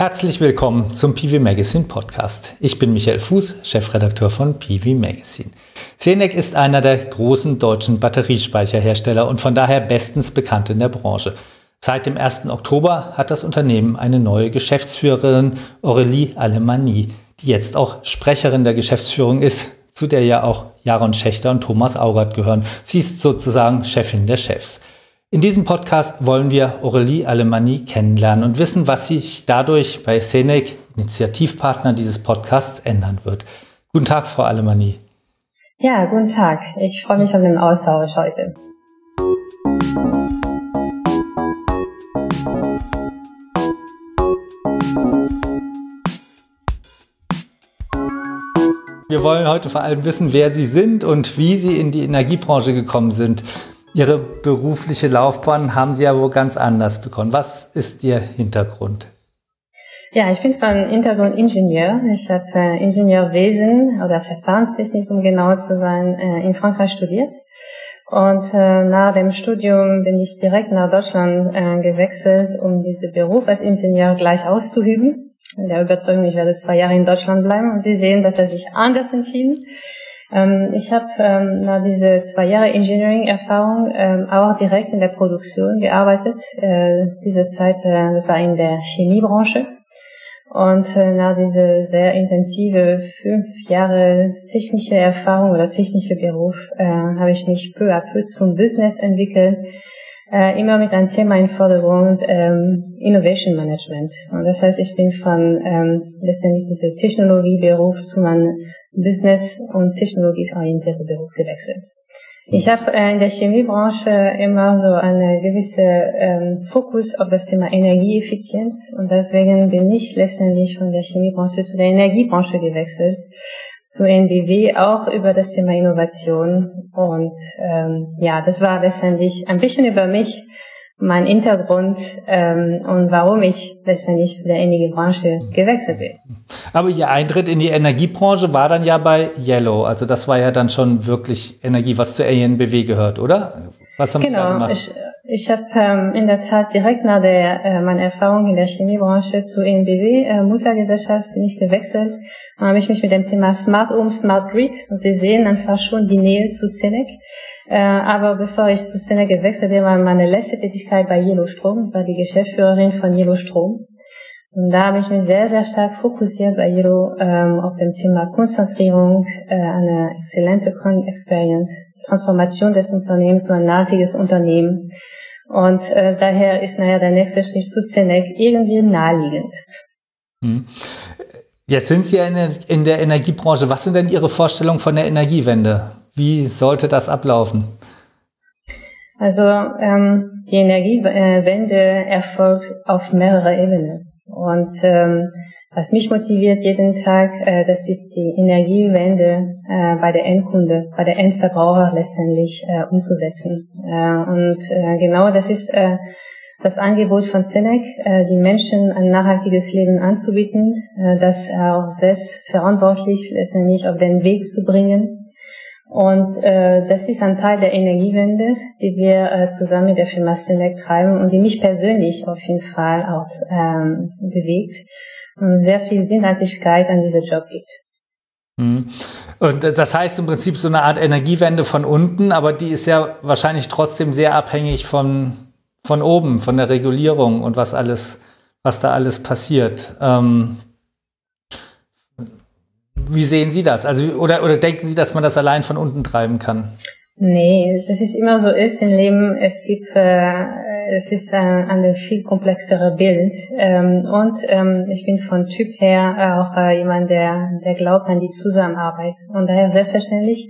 Herzlich willkommen zum PV Magazine Podcast. Ich bin Michael Fuß, Chefredakteur von PV Magazine. Senec ist einer der großen deutschen Batteriespeicherhersteller und von daher bestens bekannt in der Branche. Seit dem 1. Oktober hat das Unternehmen eine neue Geschäftsführerin, Aurélie Alemanni, die jetzt auch Sprecherin der Geschäftsführung ist, zu der ja auch Jaron Schächter und Thomas Augert gehören. Sie ist sozusagen Chefin der Chefs. In diesem Podcast wollen wir Aurélie Alemanni kennenlernen und wissen, was sich dadurch bei Senec, Initiativpartner dieses Podcasts, ändern wird. Guten Tag, Frau Alemanni. Ja, guten Tag. Ich freue mich auf den Austausch heute. Wir wollen heute vor allem wissen, wer Sie sind und wie Sie in die Energiebranche gekommen sind. Ihre berufliche Laufbahn haben Sie ja wohl ganz anders begonnen. Was ist Ihr Hintergrund? Ja, ich bin von Hintergrund Ingenieur. Ich habe äh, Ingenieurwesen oder Verfahrenstechnik, um genau zu sein, äh, in Frankreich studiert. Und äh, nach dem Studium bin ich direkt nach Deutschland äh, gewechselt, um diesen Beruf als Ingenieur gleich auszuüben. In der Überzeugung, ich werde zwei Jahre in Deutschland bleiben. Und Sie sehen, dass er sich anders entschieden. Ähm, ich habe ähm, nach diese zwei Jahre Engineering-Erfahrung ähm, auch direkt in der Produktion gearbeitet. Äh, diese Zeit, äh, das war in der Chemiebranche. Und äh, nach dieser sehr intensive fünf Jahre technische Erfahrung oder technische Beruf äh, habe ich mich peu à peu zum Business entwickelt, äh, immer mit einem Thema im Vordergrund ähm, Innovation Management. Und das heißt, ich bin von ähm, letztendlich diese Technologieberuf zu meinem Business- und technologisch orientierten Beruf gewechselt. Ich habe äh, in der Chemiebranche immer so einen gewissen ähm, Fokus auf das Thema Energieeffizienz und deswegen bin ich letztendlich von der Chemiebranche zu der Energiebranche gewechselt, zu NBW auch über das Thema Innovation und ähm, ja, das war letztendlich ein bisschen über mich mein Hintergrund ähm, und warum ich letztendlich zu der Energiebranche gewechselt bin. Aber Ihr Eintritt in die Energiebranche war dann ja bei Yellow. Also das war ja dann schon wirklich Energie, was zur ENBW gehört, oder? Was haben genau, Sie da gemacht? Ich, ich habe ähm, in der Tat direkt nach der äh, meiner Erfahrung in der Chemiebranche zu ENBW, äh, Muttergesellschaft, bin ich gewechselt. Dann habe ich mich mit dem Thema Smart Home, Smart Grid, und Sie sehen einfach schon die Nähe zu Senec, äh, aber bevor ich zu Szene gewechselt bin, war meine letzte Tätigkeit bei Yellow Strom. War die Geschäftsführerin von Yellow Strom. Und da habe ich mich sehr, sehr stark fokussiert bei Yellow ähm, auf dem Thema Konzentrierung, äh, eine exzellente Experience, Transformation des Unternehmens zu ein nachhaltiges Unternehmen. Und äh, daher ist naja der nächste Schritt zu Senec irgendwie naheliegend. Hm. Jetzt sind Sie ja in der Energiebranche. Was sind denn Ihre Vorstellungen von der Energiewende? Wie sollte das ablaufen? Also ähm, die Energiewende erfolgt auf mehrere Ebenen. Und ähm, was mich motiviert jeden Tag, äh, das ist die Energiewende äh, bei der Endkunde, bei der Endverbraucher letztendlich äh, umzusetzen. Äh, und äh, genau das ist äh, das Angebot von Senec, äh, die Menschen ein nachhaltiges Leben anzubieten, äh, das auch selbst verantwortlich letztendlich auf den Weg zu bringen und äh, das ist ein Teil der Energiewende, die wir äh, zusammen mit der Firma Senec treiben und die mich persönlich auf jeden Fall auch ähm, bewegt und sehr viel Sinnhaftigkeit an diesem Job gibt. Mhm. Und das heißt im Prinzip so eine Art Energiewende von unten, aber die ist ja wahrscheinlich trotzdem sehr abhängig von, von oben, von der Regulierung und was alles, was da alles passiert. Ähm, wie sehen Sie das? Also, oder, oder denken Sie, dass man das allein von unten treiben kann? Nee, es ist immer so ist im Leben. Es gibt, äh, es ist ein, ein viel komplexere Bild. Ähm, und ähm, ich bin von Typ her auch äh, jemand, der, der glaubt an die Zusammenarbeit. Und daher selbstverständlich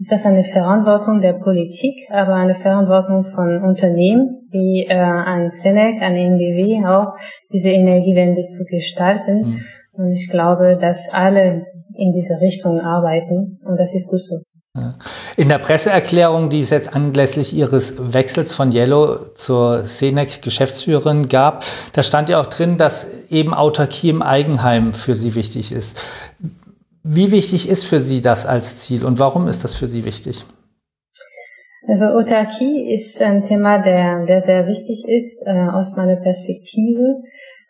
ist das eine Verantwortung der Politik, aber eine Verantwortung von Unternehmen wie äh, an Senec, an NBW auch, diese Energiewende zu gestalten. Mhm. Und ich glaube, dass alle in diese Richtung arbeiten und das ist gut so. In der Presseerklärung, die es jetzt anlässlich Ihres Wechsels von Yellow zur Senec Geschäftsführerin gab, da stand ja auch drin, dass eben Autarkie im Eigenheim für Sie wichtig ist. Wie wichtig ist für Sie das als Ziel und warum ist das für Sie wichtig? Also Autarkie ist ein Thema, der, der sehr wichtig ist äh, aus meiner Perspektive.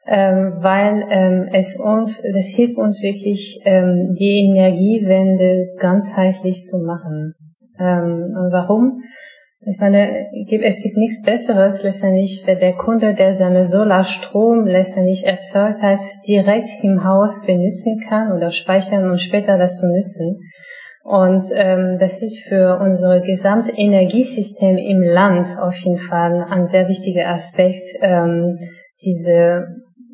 Ähm, weil ähm, es uns, das hilft uns wirklich, ähm, die Energiewende ganzheitlich zu machen. Ähm, warum? Ich meine, es gibt nichts Besseres letztendlich, wenn der Kunde, der seine Solarstrom letztendlich erzeugt hat, direkt im Haus benutzen kann oder speichern und später das zu nutzen. Und ähm, das ist für unser gesamte Energiesystem im Land auf jeden Fall ein sehr wichtiger Aspekt, ähm, diese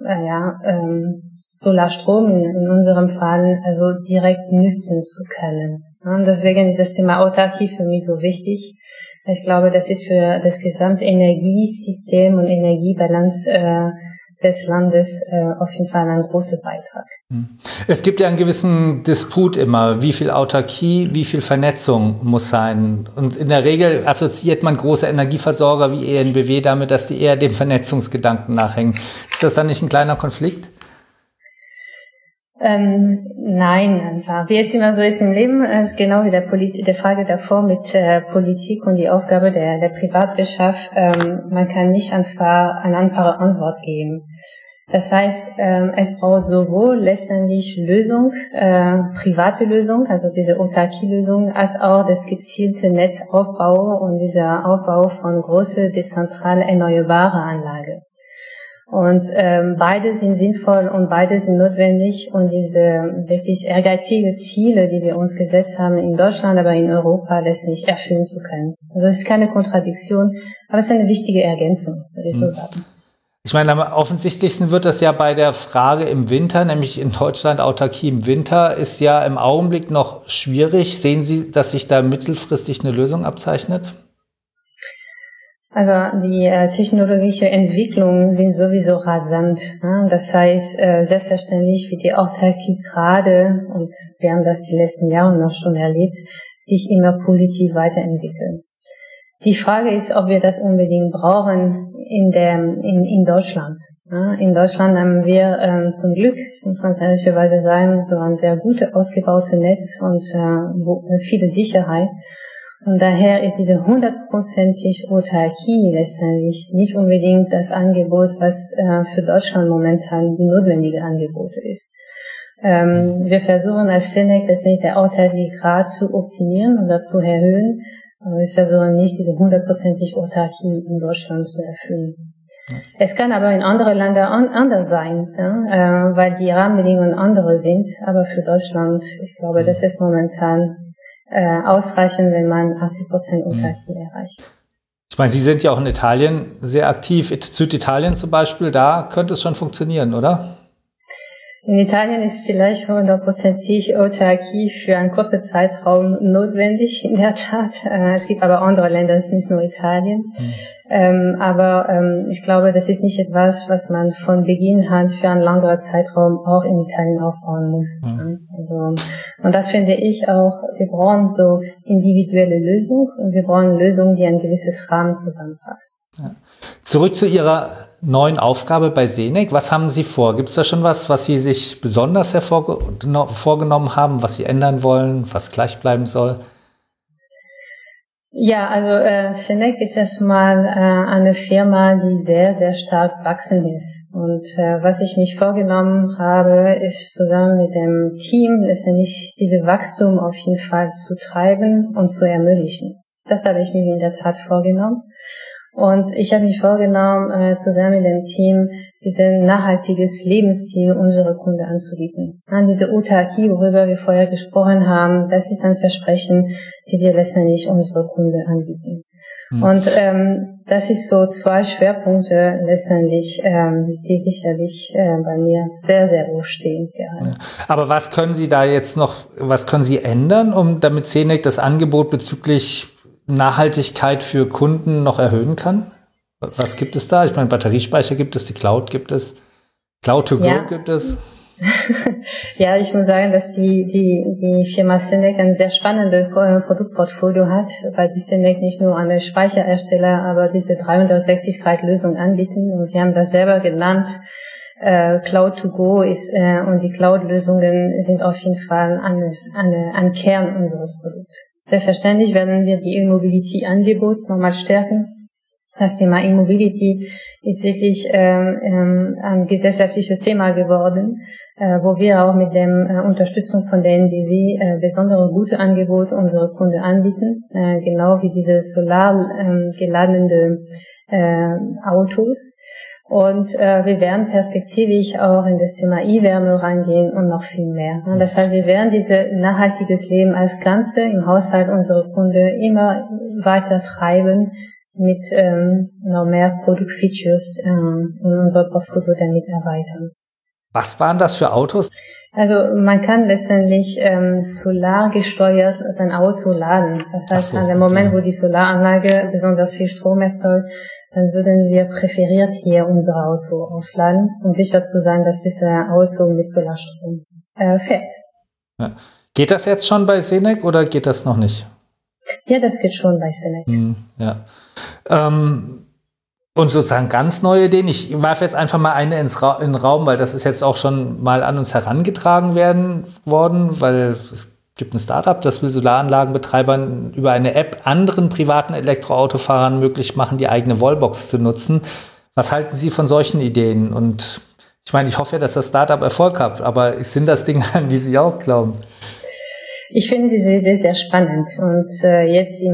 ja, ähm, Solarstrom in, in unserem Fall also direkt nutzen zu können. Und deswegen ist das Thema Autarkie für mich so wichtig. Ich glaube, das ist für das gesamte Energiesystem und Energiebalance äh, des Landes äh, auf jeden Fall ein großer Beitrag. Hm. Es gibt ja einen gewissen Disput immer, wie viel Autarkie, wie viel Vernetzung muss sein. Und in der Regel assoziiert man große Energieversorger wie ENBW damit, dass die eher dem Vernetzungsgedanken nachhängen. Ist das dann nicht ein kleiner Konflikt? Ähm, nein, einfach. Wie es immer so ist im Leben, ist genau wie der, Polit der Frage davor mit äh, Politik und die Aufgabe der, der Privatwirtschaft. Ähm, man kann nicht einfach eine einfache Antwort geben. Das heißt, ähm, es braucht sowohl letztendlich Lösung, äh, private Lösung, also diese Autarkie-Lösung, als auch das gezielte Netzaufbau und dieser Aufbau von große dezentrale erneuerbare Anlage. Und ähm, beide sind sinnvoll und beide sind notwendig, um diese wirklich ehrgeizige Ziele, die wir uns gesetzt haben in Deutschland, aber in Europa letztlich erfüllen zu können. Also es ist keine Kontradiktion, aber es ist eine wichtige Ergänzung, würde ich so hm. sagen. Ich meine, am offensichtlichsten wird das ja bei der Frage im Winter, nämlich in Deutschland Autarkie im Winter, ist ja im Augenblick noch schwierig. Sehen Sie, dass sich da mittelfristig eine Lösung abzeichnet? Also die äh, technologische Entwicklungen sind sowieso rasant. Ne? Das heißt, äh, selbstverständlich wie die Autarkie gerade, und wir haben das die letzten Jahre noch schon erlebt, sich immer positiv weiterentwickeln. Die Frage ist, ob wir das unbedingt brauchen in, der, in, in Deutschland. Ne? In Deutschland haben wir ähm, zum Glück, muss man ehrlicherweise sagen, so ein sehr gutes, ausgebautes Netz und äh, viele Sicherheit. Und daher ist diese hundertprozentig Autarkie letztendlich nicht unbedingt das Angebot, was äh, für Deutschland momentan die notwendige Angebot ist. Ähm, wir versuchen als SENEC letztendlich der Autarkie-Grad zu optimieren oder zu erhöhen, aber wir versuchen nicht diese hundertprozentig Autarkie in Deutschland zu erfüllen. Es kann aber in anderen Ländern an, anders sein, ja, äh, weil die Rahmenbedingungen andere sind. Aber für Deutschland, ich glaube, das ist momentan äh, ausreichen, wenn man 80 Prozent Autarkie mhm. erreicht. Ich meine, Sie sind ja auch in Italien sehr aktiv. Süditalien zum Beispiel, da könnte es schon funktionieren, oder? In Italien ist vielleicht hundertprozentig Autarkie für einen kurzen Zeitraum notwendig, in der Tat. Äh, es gibt aber andere Länder, es ist nicht nur Italien. Mhm. Ähm, aber ähm, ich glaube, das ist nicht etwas, was man von Beginn an für einen längeren Zeitraum auch in Italien aufbauen muss. Mhm. Also, und das finde ich auch, wir brauchen so individuelle Lösungen und wir brauchen Lösungen, die ein gewisses Rahmen zusammenfassen. Ja. Zurück zu Ihrer neuen Aufgabe bei Senec. Was haben Sie vor? Gibt es da schon was, was Sie sich besonders vorgenommen haben, was Sie ändern wollen, was gleich bleiben soll? Ja, also äh, Senec ist erstmal äh, eine Firma, die sehr, sehr stark wachsen ist. Und äh, was ich mich vorgenommen habe, ist zusammen mit dem Team letztendlich diese Wachstum auf jeden Fall zu treiben und zu ermöglichen. Das habe ich mir in der Tat vorgenommen. Und ich habe mich vorgenommen, äh, zusammen mit dem Team dieses nachhaltiges Lebensziel unserer Kunden anzubieten. An diese Autarkie, worüber wir vorher gesprochen haben, das ist ein Versprechen, die wir letztendlich unsere Kunden anbieten. Mhm. Und ähm, das ist so zwei Schwerpunkte letztendlich, ähm, die sicherlich äh, bei mir sehr, sehr hoch stehen gerade. Aber was können Sie da jetzt noch, was können Sie ändern, um damit CENEC das Angebot bezüglich Nachhaltigkeit für Kunden noch erhöhen kann? Was gibt es da? Ich meine, Batteriespeicher gibt es, die Cloud gibt es, Cloud to Go ja. gibt es. ja, ich muss sagen, dass die, die, die Firma Synek ein sehr spannendes Produktportfolio hat, weil die Synek nicht nur eine Speicherersteller, aber diese 360-Grad-Lösung anbieten. Und sie haben das selber genannt. Äh, Cloud to Go ist, äh, und die Cloud-Lösungen sind auf jeden Fall eine, ein Kern unseres Produkts. Selbstverständlich werden wir die E-Mobility-Angebot nochmal stärken. Das Thema E-Mobility ist wirklich ähm, ähm, ein gesellschaftliches Thema geworden, äh, wo wir auch mit der äh, Unterstützung von der NDW äh, besondere gute Angebote unsere Kunden anbieten, äh, genau wie diese solar geladene äh, Autos. Und äh, wir werden perspektivisch auch in das Thema E-Wärme reingehen und noch viel mehr. Das heißt, wir werden dieses nachhaltiges Leben als Ganze im Haushalt unserer Kunden immer weiter treiben mit ähm, noch mehr Produktfeatures ähm, in unser Portfolio damit erweitern. Was waren das für Autos? Also man kann letztendlich ähm, solar gesteuert sein Auto laden. Das heißt, so, an dem Moment, okay. wo die Solaranlage besonders viel Strom erzeugt, dann würden wir präferiert hier unser Auto aufladen, um sicher zu sein, dass dieses Auto mit Solarstrom äh, fährt. Ja. Geht das jetzt schon bei Senec oder geht das noch nicht? Ja, das geht schon bei Senec. Hm, ja. Ähm, und sozusagen ganz neue Ideen. Ich werfe jetzt einfach mal eine ins Ra in den Raum, weil das ist jetzt auch schon mal an uns herangetragen werden worden, weil es gibt ein Startup, das will Solaranlagenbetreibern über eine App anderen privaten Elektroautofahrern möglich machen, die eigene Wallbox zu nutzen. Was halten Sie von solchen Ideen? Und ich meine, ich hoffe ja, dass das Startup Erfolg hat, aber sind das Dinge, an die Sie auch glauben? Ich finde diese Idee sehr spannend und äh, jetzt im,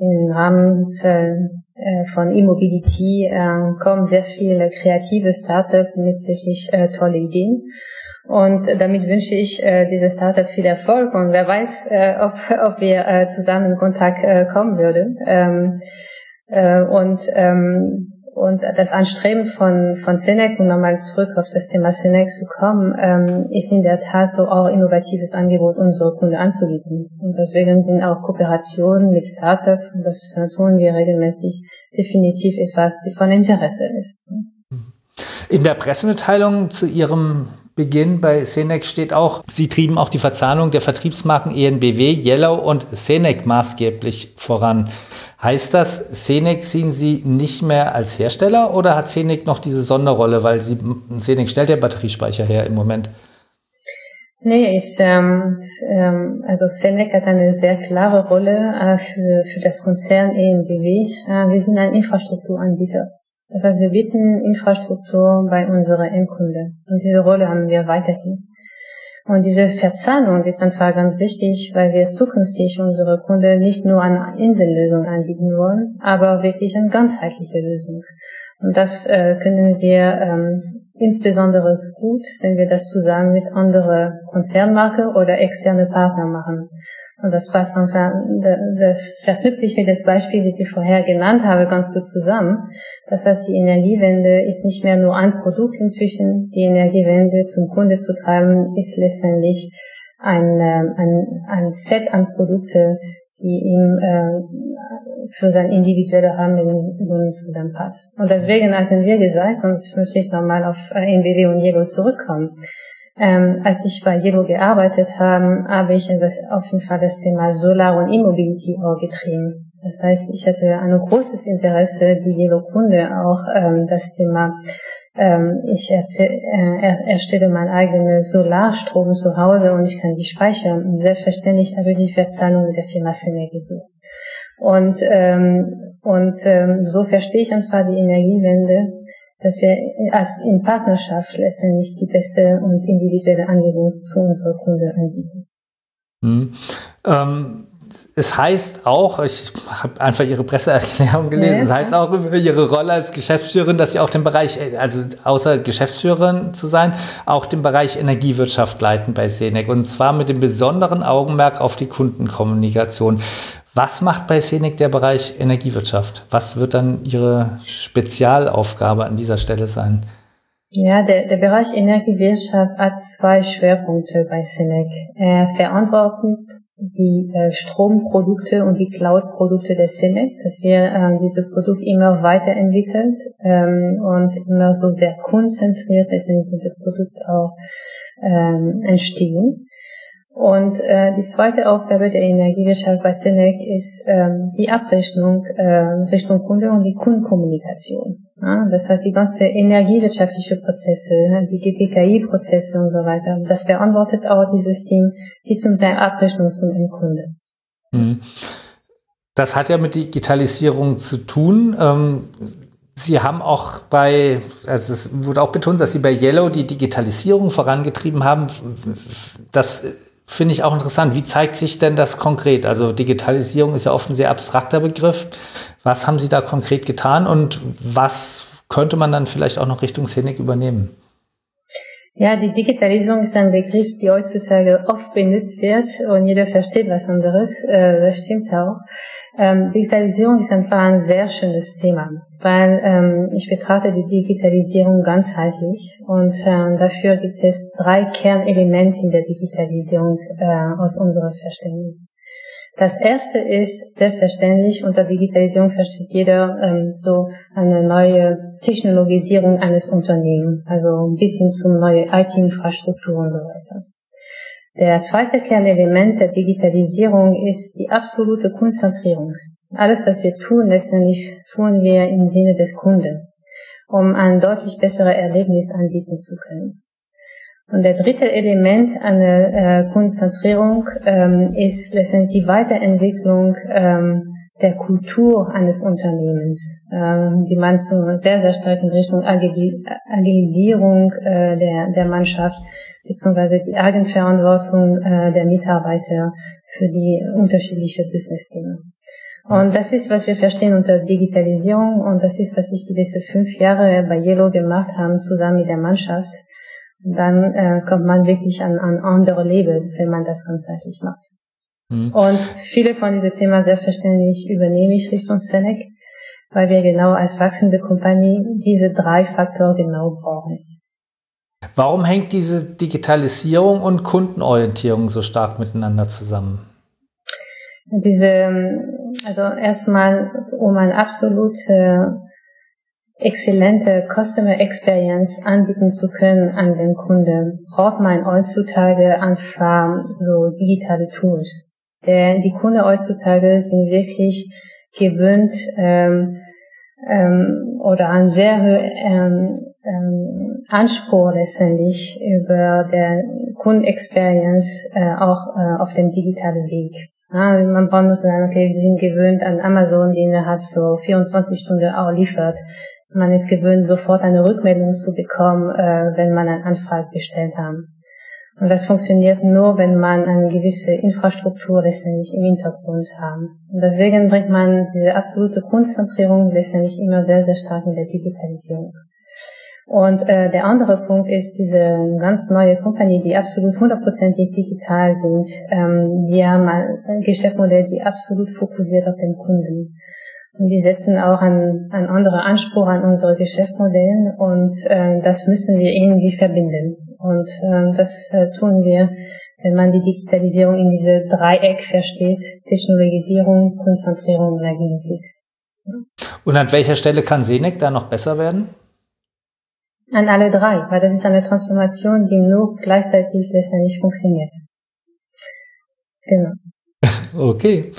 im Rahmen für, äh, von E-Mobility äh, kommen sehr viele kreative Startups mit wirklich äh, tolle Ideen. Und damit wünsche ich äh, dieses Startup viel Erfolg und wer weiß, äh, ob, ob wir äh, zusammen in Kontakt äh, kommen würden. Ähm, äh, und ähm, und das Anstreben von, von Senec, um nochmal zurück auf das Thema Senec zu kommen, ähm, ist in der Tat so auch innovatives Angebot unsere Kunden anzubieten. Und deswegen sind auch Kooperationen mit Startups, und das tun wir regelmäßig, definitiv etwas, die von Interesse ist. In der Pressemitteilung zu Ihrem Beginn bei Senec steht auch, Sie trieben auch die Verzahnung der Vertriebsmarken ENBW, Yellow und Senec maßgeblich voran. Heißt das, Senec sehen Sie nicht mehr als Hersteller oder hat Senec noch diese Sonderrolle, weil Sie, Senec stellt ja Batteriespeicher her im Moment? Nee, ich, ähm, ähm, also Senec hat eine sehr klare Rolle äh, für, für das Konzern ENBW. Äh, wir sind ein Infrastrukturanbieter. Das heißt, wir bieten Infrastruktur bei unseren Endkunden. Und diese Rolle haben wir weiterhin. Und diese Verzahnung ist einfach ganz wichtig, weil wir zukünftig unsere Kunden nicht nur eine Insellösung anbieten wollen, aber wirklich eine ganzheitliche Lösung. Und das äh, können wir ähm, insbesondere gut, wenn wir das zusammen mit anderen Konzernmarke oder externe Partner machen. Und das passt einfach, das verknüpft sich mit dem Beispiel, das ich vorher genannt habe, ganz gut zusammen. Das heißt, die Energiewende ist nicht mehr nur ein Produkt inzwischen. Die Energiewende zum Kunde zu treiben, ist letztendlich ein, ähm, ein, ein Set an Produkte, die ihm äh, für sein individuelle Rahmenbedingungen zusammenpasst. Und deswegen hatten wir gesagt, und jetzt möchte ich nochmal auf äh, NBW und Jebo zurückkommen, ähm, als ich bei Jebo gearbeitet habe, habe ich das, auf jeden Fall das Thema Solar und E-Mobility auch getrieben. Das heißt, ich hatte ein großes Interesse, die Jebo-Kunde auch ähm, das Thema, ähm, ich erzähl, äh, erstelle mein eigenes Solarstrom zu Hause und ich kann die speichern. Und selbstverständlich habe ich die Verzahnung mit der Firma Sene gesucht. Und, ähm, und ähm, so verstehe ich einfach die Energiewende dass wir als in Partnerschaft letztendlich die beste und individuelle Angebot zu unserer Kunde anbieten. Hm. Ähm, es heißt auch, ich habe einfach Ihre Presseerklärung gelesen, ja, es heißt auch über Ihre Rolle als Geschäftsführerin, dass Sie auch den Bereich, also außer Geschäftsführerin zu sein, auch den Bereich Energiewirtschaft leiten bei Senec und zwar mit dem besonderen Augenmerk auf die Kundenkommunikation. Was macht bei Scenic der Bereich Energiewirtschaft? Was wird dann Ihre Spezialaufgabe an dieser Stelle sein? Ja, der, der Bereich Energiewirtschaft hat zwei Schwerpunkte bei Senec. Er verantwortet die äh, Stromprodukte und die Cloud-Produkte der Senec, dass wir äh, diese Produkte immer weiterentwickeln ähm, und immer so sehr konzentriert letztendlich diese Produkte auch ähm, entstehen. Und äh, die zweite Aufgabe der Energiewirtschaft bei Senec ist ähm, die Abrechnung äh, Richtung Kunde und die Kundenkommunikation. Ja? Das heißt, die ganze energiewirtschaftliche Prozesse, die GPKI-Prozesse und so weiter, das verantwortet auch dieses Team bis zum Teil Abrechnung zum Endkunde. Mhm. Das hat ja mit Digitalisierung zu tun. Ähm, Sie haben auch bei, also es wurde auch betont, dass Sie bei Yellow die Digitalisierung vorangetrieben haben. Das finde ich auch interessant. Wie zeigt sich denn das konkret? Also Digitalisierung ist ja oft ein sehr abstrakter Begriff. Was haben Sie da konkret getan und was könnte man dann vielleicht auch noch Richtung Szenik übernehmen? Ja, die Digitalisierung ist ein Begriff, der heutzutage oft benutzt wird und jeder versteht was anderes. Äh, das stimmt auch. Ähm, Digitalisierung ist einfach ein sehr schönes Thema, weil ähm, ich betrachte die Digitalisierung ganzheitlich und äh, dafür gibt es drei Kernelemente in der Digitalisierung äh, aus unseres Verständnisses. Das erste ist selbstverständlich, unter Digitalisierung versteht jeder ähm, so eine neue Technologisierung eines Unternehmens, also ein bisschen zum neue IT-Infrastruktur und so weiter. Der zweite Kernelement der Digitalisierung ist die absolute Konzentrierung. Alles, was wir tun, letztendlich tun wir im Sinne des Kunden, um ein deutlich besseres Erlebnis anbieten zu können. Und der dritte Element einer äh, Konzentrierung ähm, ist letztendlich die Weiterentwicklung ähm, der Kultur eines Unternehmens, äh, die man zu sehr, sehr stark in Richtung Agil Agilisierung äh, der, der Mannschaft beziehungsweise die Eigenverantwortung äh, der Mitarbeiter für die unterschiedlichen Business-Themen. Und das ist, was wir verstehen unter Digitalisierung und das ist, was ich die letzten fünf Jahre bei Yellow gemacht haben, zusammen mit der Mannschaft dann äh, kommt man wirklich an, an andere Level, wenn man das ganzheitlich macht. Mhm. Und viele von diesen Themen selbstverständlich übernehme ich Richtung Senec, weil wir genau als wachsende Kompanie diese drei Faktoren genau brauchen. Warum hängt diese Digitalisierung und Kundenorientierung so stark miteinander zusammen? Diese, also erstmal, um ein absolut äh, exzellente Customer Experience anbieten zu können an den Kunden, braucht man heutzutage einfach so digitale Tools. Denn die Kunden heutzutage sind wirklich gewöhnt ähm, ähm, oder an sehr hohen ähm, ähm, Anspruch letztendlich über der Kundenexperience äh, auch äh, auf dem digitalen Weg. Ja, man braucht nur zu sagen, okay, sie sind gewöhnt an Amazon, die innerhalb so 24 Stunden auch liefert. Man ist gewöhnt, sofort eine Rückmeldung zu bekommen, äh, wenn man eine Anfrage gestellt hat. Und das funktioniert nur, wenn man eine gewisse Infrastruktur letztendlich im Hintergrund hat. Und deswegen bringt man diese absolute Konzentrierung letztendlich immer sehr, sehr stark in der Digitalisierung. Und äh, der andere Punkt ist diese ganz neue Company, die absolut hundertprozentig digital sind. Ähm, wir haben ein Geschäftsmodell, die absolut fokussiert auf den Kunden. Und die setzen auch einen, einen anderen Anspruch an unsere Geschäftsmodelle und äh, das müssen wir irgendwie verbinden. Und äh, das äh, tun wir, wenn man die Digitalisierung in diese Dreieck versteht, Technologisierung, Konzentrierung und Agilität. Und an welcher Stelle kann Senec da noch besser werden? An alle drei, weil das ist eine Transformation, die nur gleichzeitig letztendlich funktioniert. Genau. Okay.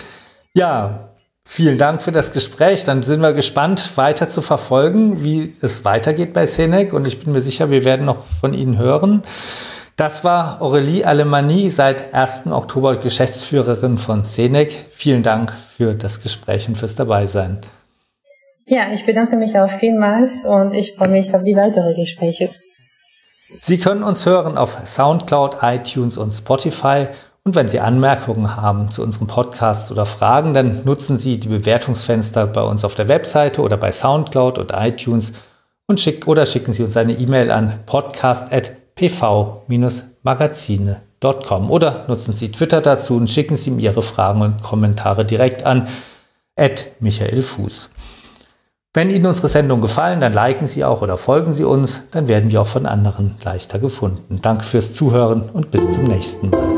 Ja, Vielen Dank für das Gespräch. Dann sind wir gespannt, weiter zu verfolgen, wie es weitergeht bei Senec. Und ich bin mir sicher, wir werden noch von Ihnen hören. Das war Aurélie Alemanie, seit 1. Oktober Geschäftsführerin von Senec. Vielen Dank für das Gespräch und fürs Dabeisein. Ja, ich bedanke mich auch vielmals und ich freue mich auf die weiteren Gespräche. Sie können uns hören auf SoundCloud, iTunes und Spotify und wenn Sie Anmerkungen haben zu unserem Podcast oder Fragen, dann nutzen Sie die Bewertungsfenster bei uns auf der Webseite oder bei SoundCloud und iTunes und schick, oder schicken Sie uns eine E-Mail an podcast.pv-magazine.com oder nutzen Sie Twitter dazu und schicken Sie mir Ihre Fragen und Kommentare direkt an Michael Fuß. Wenn Ihnen unsere Sendung gefallen, dann liken Sie auch oder folgen Sie uns, dann werden wir auch von anderen leichter gefunden. Danke fürs Zuhören und bis zum nächsten Mal.